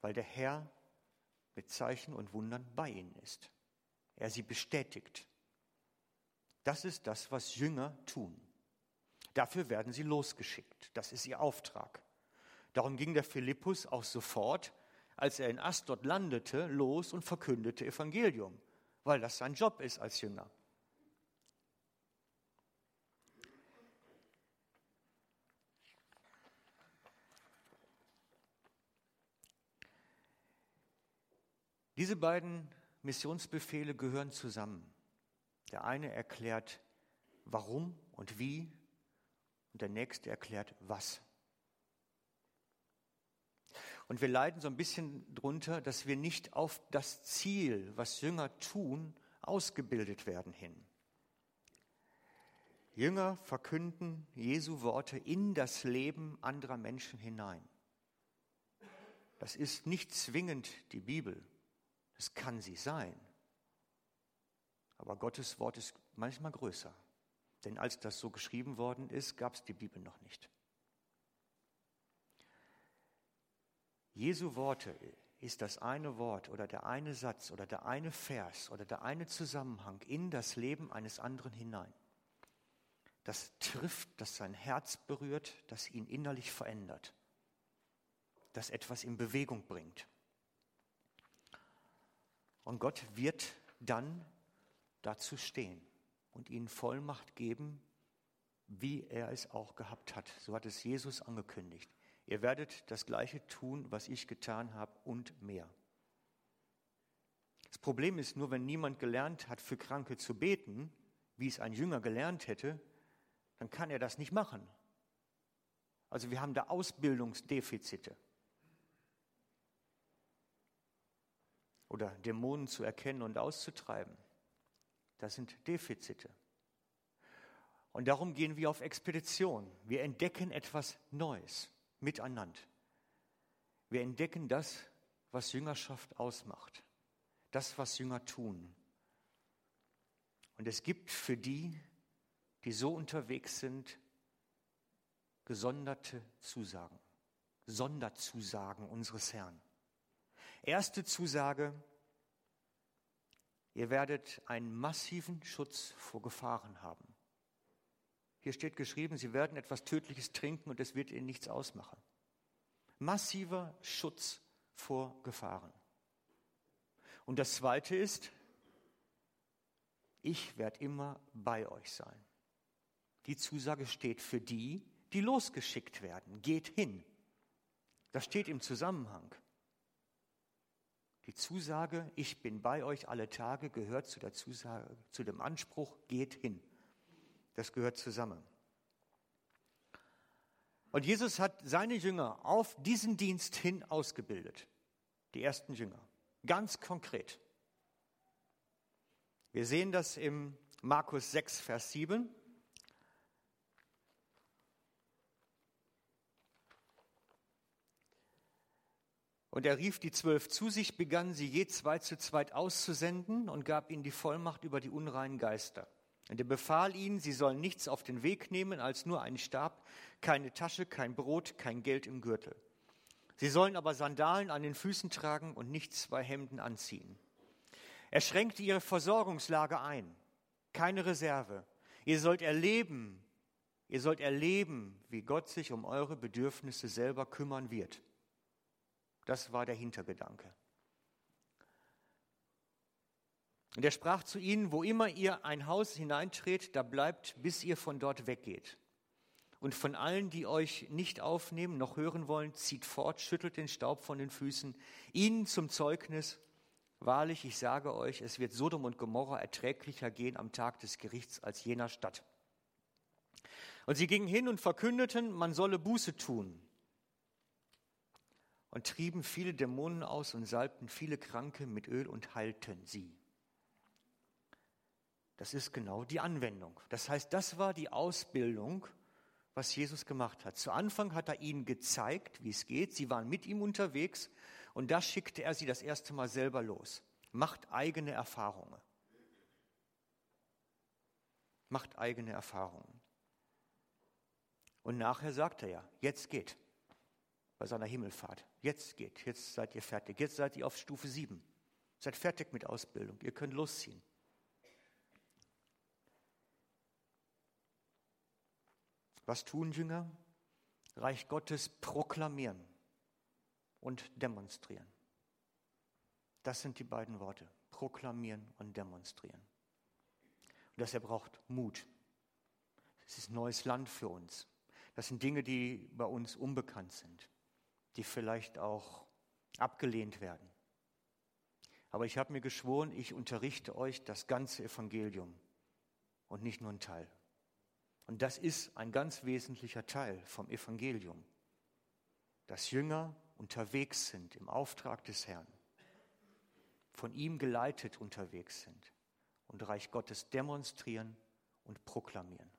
Speaker 1: weil der Herr mit Zeichen und Wundern bei ihnen ist. Er sie bestätigt. Das ist das, was Jünger tun. Dafür werden sie losgeschickt. Das ist ihr Auftrag. Darum ging der Philippus auch sofort als er in Astot landete, los und verkündete Evangelium, weil das sein Job ist als Jünger. Diese beiden Missionsbefehle gehören zusammen. Der eine erklärt, warum und wie, und der nächste erklärt, was. Und wir leiden so ein bisschen drunter, dass wir nicht auf das Ziel, was Jünger tun, ausgebildet werden hin. Jünger verkünden Jesu Worte in das Leben anderer Menschen hinein. Das ist nicht zwingend die Bibel. Das kann sie sein. Aber Gottes Wort ist manchmal größer. Denn als das so geschrieben worden ist, gab es die Bibel noch nicht. Jesu Worte ist das eine Wort oder der eine Satz oder der eine Vers oder der eine Zusammenhang in das Leben eines anderen hinein. Das trifft, das sein Herz berührt, das ihn innerlich verändert, das etwas in Bewegung bringt. Und Gott wird dann dazu stehen und ihnen Vollmacht geben, wie er es auch gehabt hat. So hat es Jesus angekündigt. Ihr werdet das Gleiche tun, was ich getan habe und mehr. Das Problem ist nur, wenn niemand gelernt hat, für Kranke zu beten, wie es ein Jünger gelernt hätte, dann kann er das nicht machen. Also wir haben da Ausbildungsdefizite. Oder Dämonen zu erkennen und auszutreiben. Das sind Defizite. Und darum gehen wir auf Expedition. Wir entdecken etwas Neues miteinander. Wir entdecken das, was Jüngerschaft ausmacht, das, was Jünger tun. Und es gibt für die, die so unterwegs sind, gesonderte Zusagen, Sonderzusagen unseres Herrn. Erste Zusage, ihr werdet einen massiven Schutz vor Gefahren haben. Hier steht geschrieben, sie werden etwas Tödliches trinken und es wird ihnen nichts ausmachen. Massiver Schutz vor Gefahren. Und das Zweite ist, ich werde immer bei euch sein. Die Zusage steht für die, die losgeschickt werden. Geht hin. Das steht im Zusammenhang. Die Zusage, ich bin bei euch alle Tage, gehört zu der Zusage, zu dem Anspruch, geht hin. Das gehört zusammen. Und Jesus hat seine Jünger auf diesen Dienst hin ausgebildet. Die ersten Jünger. Ganz konkret. Wir sehen das im Markus 6, Vers 7. Und er rief die zwölf zu sich, begann sie je zwei zu zweit auszusenden und gab ihnen die Vollmacht über die unreinen Geister. Und er befahl ihnen, sie sollen nichts auf den Weg nehmen als nur einen Stab, keine Tasche, kein Brot, kein Geld im Gürtel. Sie sollen aber Sandalen an den Füßen tragen und nicht zwei Hemden anziehen. Er schränkte ihre Versorgungslage ein, keine Reserve. Ihr sollt erleben, ihr sollt erleben, wie Gott sich um eure Bedürfnisse selber kümmern wird. Das war der Hintergedanke. Und er sprach zu ihnen, wo immer ihr ein Haus hineintretet, da bleibt, bis ihr von dort weggeht. Und von allen, die euch nicht aufnehmen, noch hören wollen, zieht fort, schüttelt den Staub von den Füßen, ihnen zum Zeugnis, wahrlich, ich sage euch, es wird Sodom und Gomorra erträglicher gehen am Tag des Gerichts als jener Stadt. Und sie gingen hin und verkündeten, man solle Buße tun. Und trieben viele Dämonen aus und salbten viele Kranke mit Öl und heilten sie. Das ist genau die Anwendung. Das heißt, das war die Ausbildung, was Jesus gemacht hat. Zu Anfang hat er ihnen gezeigt, wie es geht. Sie waren mit ihm unterwegs und da schickte er sie das erste Mal selber los. Macht eigene Erfahrungen. Macht eigene Erfahrungen. Und nachher sagt er ja, jetzt geht. Bei seiner Himmelfahrt. Jetzt geht. Jetzt seid ihr fertig. Jetzt seid ihr auf Stufe 7. Seid fertig mit Ausbildung. Ihr könnt losziehen. Was tun Jünger? Reich Gottes proklamieren und demonstrieren. Das sind die beiden Worte. Proklamieren und demonstrieren. Und deshalb braucht Mut. Es ist neues Land für uns. Das sind Dinge, die bei uns unbekannt sind, die vielleicht auch abgelehnt werden. Aber ich habe mir geschworen, ich unterrichte euch das ganze Evangelium und nicht nur einen Teil. Und das ist ein ganz wesentlicher Teil vom Evangelium, dass Jünger unterwegs sind im Auftrag des Herrn, von ihm geleitet unterwegs sind und Reich Gottes demonstrieren und proklamieren.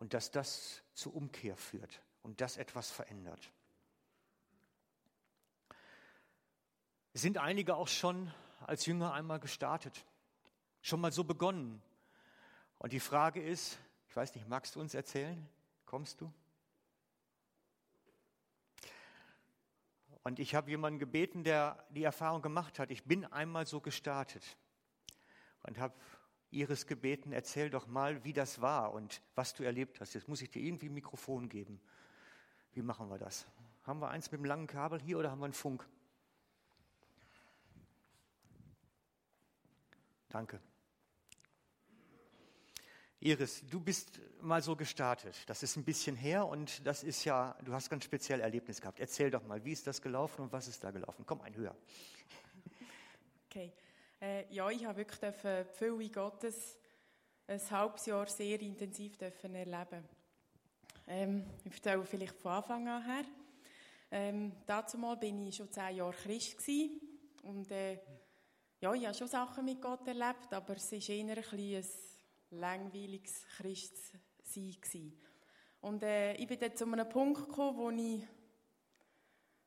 Speaker 1: Und dass das zur Umkehr führt und das etwas verändert. Sind einige auch schon als Jünger einmal gestartet, schon mal so begonnen, und die Frage ist, ich weiß nicht, magst du uns erzählen? Kommst du? Und ich habe jemanden gebeten, der die Erfahrung gemacht hat. Ich bin einmal so gestartet und habe Iris gebeten, erzähl doch mal, wie das war und was du erlebt hast. Jetzt muss ich dir irgendwie ein Mikrofon geben. Wie machen wir das? Haben wir eins mit dem langen Kabel hier oder haben wir einen Funk? Danke. Iris, du bist mal so gestartet. Das ist ein bisschen her und das ist ja, du hast ganz speziell Erlebnis gehabt. Erzähl doch mal, wie ist das gelaufen und was ist da gelaufen? Komm, ein höher. *laughs*
Speaker 2: Okay. Äh, ja, ich habe wirklich die Fülle Gottes ein halbes Jahr sehr intensiv erleben. Ähm, ich erzähle vielleicht von Anfang an her. Ähm, dazu mal bin ich schon zehn Jahre Christ gewesen und äh, ja, ich habe schon Sachen mit Gott erlebt, aber es ist eher ein bisschen langweiliges Christsein. Und äh, ich bin dann zu einem Punkt gekommen, wo ich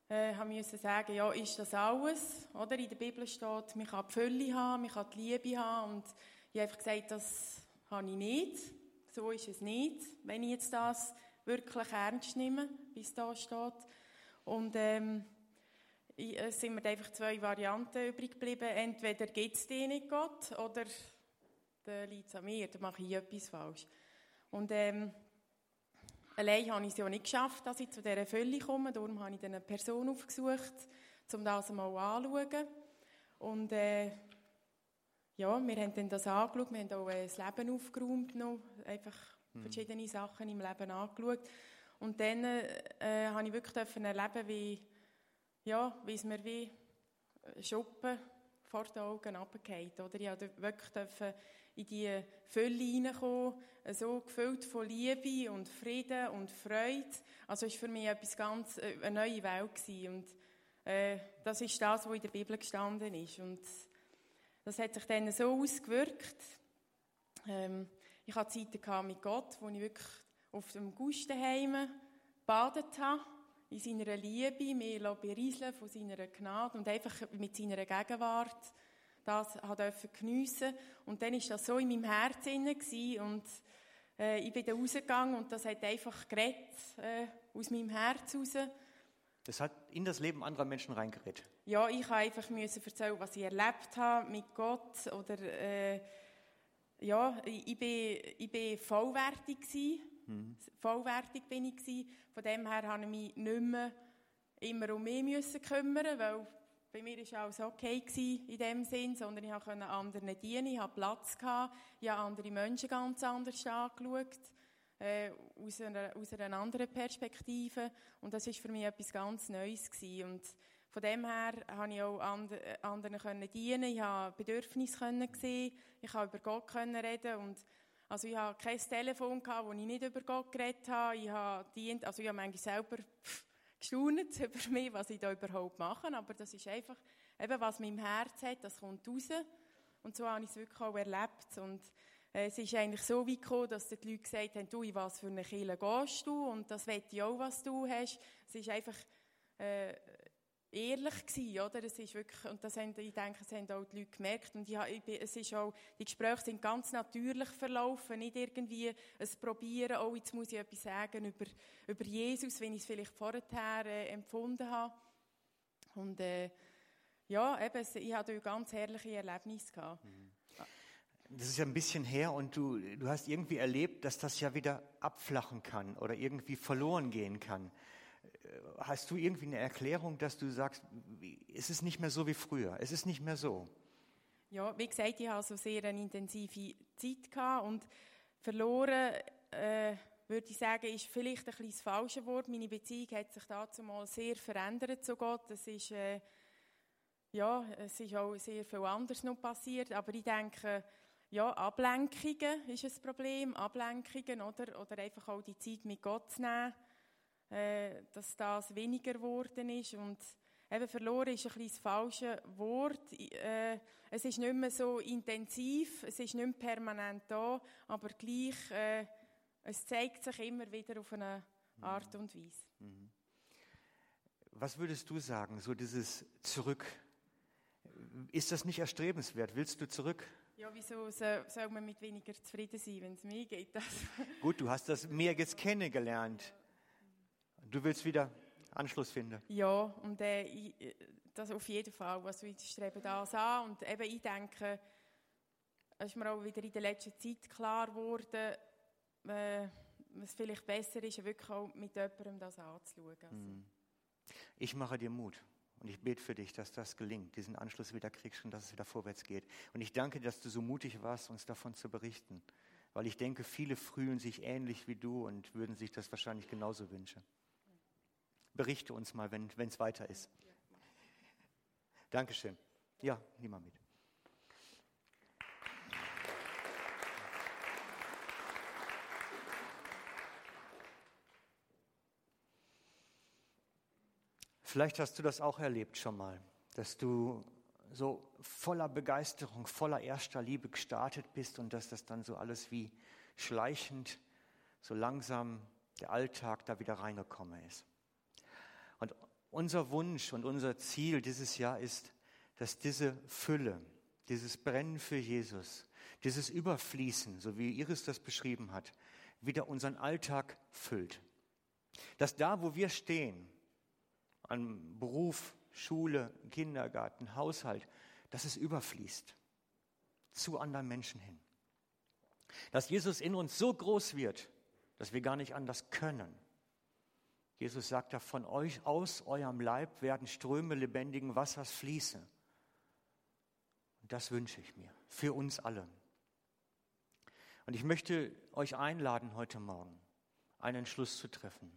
Speaker 2: äh, haben müssen sagen, ja, ist das alles? Oder in der Bibel steht, man kann die Fülle haben, man kann die Liebe haben. Und ich habe einfach gesagt, das habe ich nicht. So ist es nicht, wenn ich jetzt das wirklich ernst nehme, wie es da steht. Und ähm, es sind mir einfach zwei Varianten übrig geblieben. Entweder gibt es die nicht Gott oder dann liegt es an mir, dann mache ich etwas falsch. Und ähm, allein habe ich es ja nicht geschafft, dass ich zu dieser Fülle komme. Darum habe ich eine Person aufgesucht, um das einmal anzuschauen. Und äh, ja, wir haben dann das angeschaut, wir haben auch äh, das Leben aufgeräumt, noch, einfach mhm. verschiedene Sachen im Leben angeschaut. Und dann äh, habe ich wirklich erleben, wie, ja, wie es mir wie Schuppen vor den Augen runterfällt. Oder ich durfte wirklich in die Fülle hineinkommen, so gefüllt von Liebe und Frieden und Freude. Also es für mich etwas ganz, äh, eine neue Welt gewesen. Und äh, das ist das, was in der Bibel gestanden ist. Und das hat sich dann so ausgewirkt. Ähm, ich hatte Zeiten mit Gott, wo ich wirklich auf dem Gustenheim gebadet habe, in seiner Liebe, mir berieseln von seiner Gnade und einfach mit seiner Gegenwart das durfte geniessen. Und dann war das so in meinem Herzen und äh, ich bin dann rausgegangen und das hat einfach geredet, äh, aus meinem Herz raus.
Speaker 1: Das hat in das Leben anderer Menschen reingeredet?
Speaker 2: Ja, ich musste einfach müssen erzählen, was ich erlebt habe mit Gott oder äh, ja, ich, ich, bin, ich bin vollwertig gewesen. Mhm. Vollwertig bin ich gewesen. Von dem her habe ich mich nicht mehr immer um mich müssen kümmern, weil bei mir war alles okay gewesen in dem Sinn, sondern ich konnte anderen dienen, ich hatte Platz, gehabt, ich habe andere Menschen ganz anders angeschaut, äh, aus, einer, aus einer anderen Perspektive und das war für mich etwas ganz Neues gewesen. und von dem her konnte ich auch äh, anderen können dienen, ich habe Bedürfnisse können sehen, ich konnte über Gott können reden und also ich hatte kein Telefon, gehabt, wo ich nicht über Gott geredet habe. Ich habe, dient, also ich habe manchmal selber gestaunt *laughs* über mich, was ich da überhaupt mache. Aber das ist einfach, eben, was mein Herz hat, das kommt raus. Und so habe ich es wirklich auch erlebt. Und äh, es ist eigentlich so weit gekommen, dass die Leute gesagt haben, du, in was für eine Kirche gehst du? Und das will ich auch, was du hast. Es ist einfach, äh, ehrlich gewesen, oder? Es ist wirklich, und das haben, ich denke, das haben auch die Leute gemerkt. Und ich, es ist auch, die Gespräche sind ganz natürlich verlaufen, nicht irgendwie ein Probieren, oh, jetzt muss ich etwas sagen über, über Jesus, wenn ich es vielleicht vorher äh, empfunden habe. Und, äh, ja, eben, ich hatte ganz herrliche Erlebnisse gehabt. Mhm.
Speaker 1: Das ist ja ein bisschen her und du, du hast irgendwie erlebt, dass das ja wieder abflachen kann oder irgendwie verloren gehen kann. Hast du irgendwie eine Erklärung, dass du sagst, es ist nicht mehr so wie früher, es ist nicht mehr so?
Speaker 2: Ja, wie gesagt, ich hatte so sehr eine intensive Zeit und verloren, äh, würde ich sagen, ist vielleicht ein bisschen das falsche Wort. Meine Beziehung hat sich dazu mal sehr verändert zu Gott. Es ist, äh, ja, es ist auch sehr viel anders noch passiert, aber ich denke, ja, Ablenkungen ist ein Problem, Ablenkungen, oder? Oder einfach auch die Zeit mit Gott zu nehmen dass das weniger geworden ist und eben verloren ist ein bisschen das falsche Wort. Äh, es ist nicht mehr so intensiv, es ist nicht mehr permanent da, aber gleich, äh, es zeigt sich immer wieder auf eine Art und Weise. Mhm.
Speaker 1: Was würdest du sagen, so dieses Zurück? Ist das nicht erstrebenswert? Willst du zurück?
Speaker 2: Ja, wieso soll, soll man mit weniger zufrieden sein, wenn es mir geht? *laughs*
Speaker 1: Gut, du hast das mehr jetzt kennengelernt. Du willst wieder Anschluss finden?
Speaker 2: Ja, und äh, ich, das auf jeden Fall. Also ich strebe das an und eben ich denke, es ist mir auch wieder in der letzten Zeit klar geworden, äh, was vielleicht besser ist, wirklich auch mit jemandem das anzuschauen. Also. Mhm.
Speaker 1: Ich mache dir Mut. Und ich bete für dich, dass das gelingt, diesen Anschluss wieder kriegst und dass es wieder vorwärts geht. Und ich danke dass du so mutig warst, uns davon zu berichten. Weil ich denke, viele fühlen sich ähnlich wie du und würden sich das wahrscheinlich genauso wünschen. Berichte uns mal, wenn es weiter ist. Dankeschön. Ja, nimm mal mit. Vielleicht hast du das auch erlebt schon mal, dass du so voller Begeisterung, voller erster Liebe gestartet bist und dass das dann so alles wie schleichend, so langsam der Alltag da wieder reingekommen ist. Und unser Wunsch und unser Ziel dieses Jahr ist, dass diese Fülle, dieses Brennen für Jesus, dieses Überfließen, so wie Iris das beschrieben hat, wieder unseren Alltag füllt. Dass da, wo wir stehen, an Beruf, Schule, Kindergarten, Haushalt, dass es überfließt zu anderen Menschen hin. Dass Jesus in uns so groß wird, dass wir gar nicht anders können. Jesus sagt ja, von euch aus eurem Leib werden Ströme lebendigen Wassers fließen. Und das wünsche ich mir, für uns alle. Und ich möchte euch einladen, heute Morgen einen Entschluss zu treffen.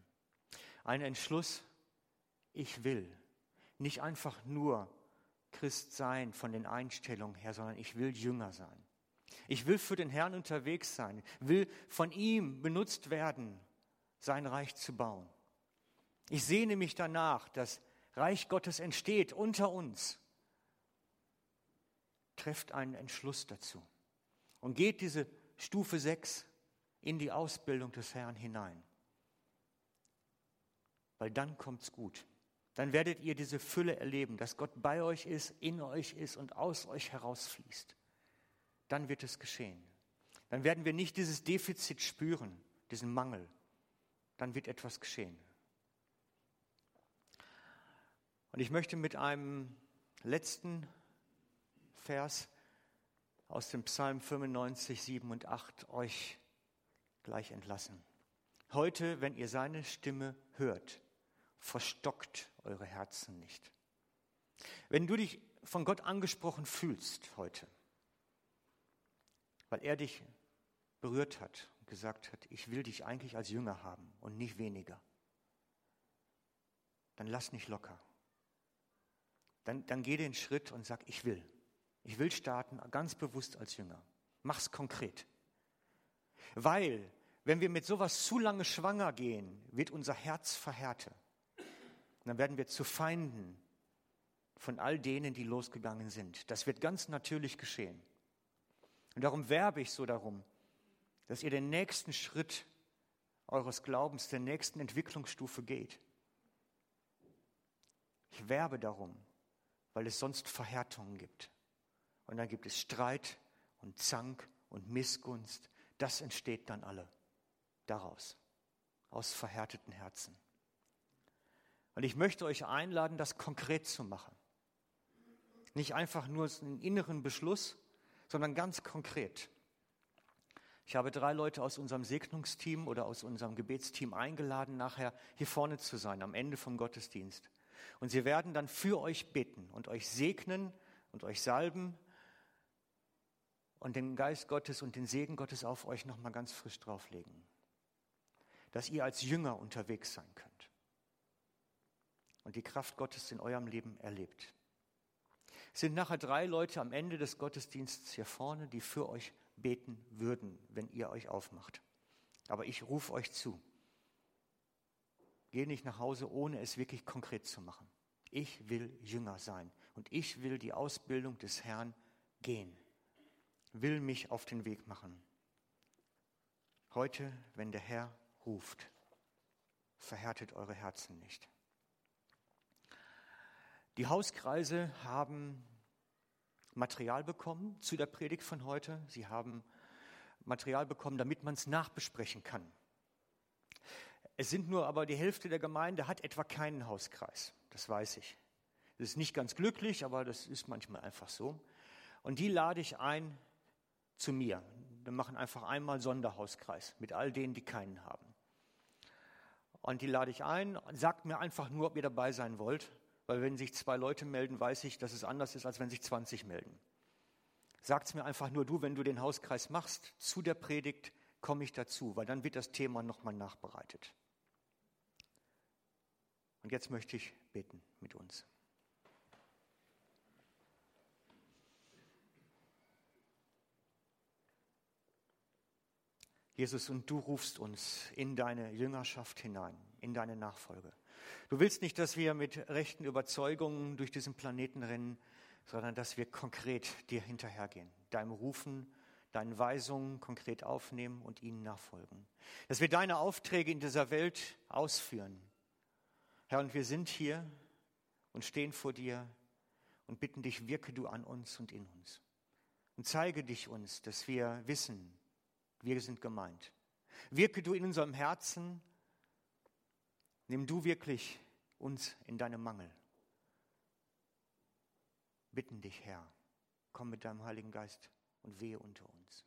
Speaker 1: Einen Entschluss, ich will. Nicht einfach nur Christ sein von den Einstellungen her, sondern ich will Jünger sein. Ich will für den Herrn unterwegs sein, will von ihm benutzt werden, sein Reich zu bauen. Ich sehne mich danach, dass Reich Gottes entsteht unter uns. Trefft einen Entschluss dazu und geht diese Stufe 6 in die Ausbildung des Herrn hinein. Weil dann kommt's gut. Dann werdet ihr diese Fülle erleben, dass Gott bei euch ist, in euch ist und aus euch herausfließt. Dann wird es geschehen. Dann werden wir nicht dieses Defizit spüren, diesen Mangel. Dann wird etwas geschehen. Und ich möchte mit einem letzten Vers aus dem Psalm 95, 7 und 8 euch gleich entlassen. Heute, wenn ihr seine Stimme hört, verstockt eure Herzen nicht. Wenn du dich von Gott angesprochen fühlst heute, weil er dich berührt hat und gesagt hat, ich will dich eigentlich als Jünger haben und nicht weniger, dann lass nicht locker. Dann, dann geh den Schritt und sag, ich will. Ich will starten, ganz bewusst als Jünger. Mach's konkret. Weil, wenn wir mit sowas zu lange schwanger gehen, wird unser Herz verhärtet. Und dann werden wir zu Feinden von all denen, die losgegangen sind. Das wird ganz natürlich geschehen. Und darum werbe ich so darum, dass ihr den nächsten Schritt eures Glaubens, der nächsten Entwicklungsstufe geht. Ich werbe darum, weil es sonst Verhärtungen gibt. Und dann gibt es Streit und Zank und Missgunst. Das entsteht dann alle daraus, aus verhärteten Herzen. Und ich möchte euch einladen, das konkret zu machen. Nicht einfach nur einen inneren Beschluss, sondern ganz konkret. Ich habe drei Leute aus unserem Segnungsteam oder aus unserem Gebetsteam eingeladen, nachher hier vorne zu sein, am Ende vom Gottesdienst. Und sie werden dann für euch beten und euch segnen und euch salben und den Geist Gottes und den Segen Gottes auf euch nochmal ganz frisch drauflegen. Dass ihr als Jünger unterwegs sein könnt und die Kraft Gottes in eurem Leben erlebt. Es sind nachher drei Leute am Ende des Gottesdienstes hier vorne, die für euch beten würden, wenn ihr euch aufmacht. Aber ich rufe euch zu. Geh nicht nach Hause, ohne es wirklich konkret zu machen. Ich will Jünger sein und ich will die Ausbildung des Herrn gehen will mich auf den Weg machen. Heute, wenn der Herr ruft, verhärtet eure Herzen nicht. Die Hauskreise haben Material bekommen zu der Predigt von heute. Sie haben Material bekommen, damit man es nachbesprechen kann. Es sind nur aber die Hälfte der Gemeinde hat etwa keinen Hauskreis. Das weiß ich. Das ist nicht ganz glücklich, aber das ist manchmal einfach so. Und die lade ich ein, zu mir. Wir machen einfach einmal Sonderhauskreis mit all denen, die keinen haben. Und die lade ich ein, sagt mir einfach nur, ob ihr dabei sein wollt, weil wenn sich zwei Leute melden, weiß ich, dass es anders ist, als wenn sich 20 melden. Sagt es mir einfach nur, du, wenn du den Hauskreis machst, zu der Predigt komme ich dazu, weil dann wird das Thema nochmal nachbereitet. Und jetzt möchte ich beten mit uns. Jesus, und du rufst uns in deine Jüngerschaft hinein, in deine Nachfolge. Du willst nicht, dass wir mit rechten Überzeugungen durch diesen Planeten rennen, sondern dass wir konkret dir hinterhergehen, deinem Rufen, deinen Weisungen konkret aufnehmen und ihnen nachfolgen. Dass wir deine Aufträge in dieser Welt ausführen. Herr, und wir sind hier und stehen vor dir und bitten dich, wirke du an uns und in uns. Und zeige dich uns, dass wir wissen, wir sind gemeint. Wirke du in unserem Herzen, nimm du wirklich uns in deinem Mangel. Bitten dich, Herr, komm mit deinem Heiligen Geist und wehe unter uns.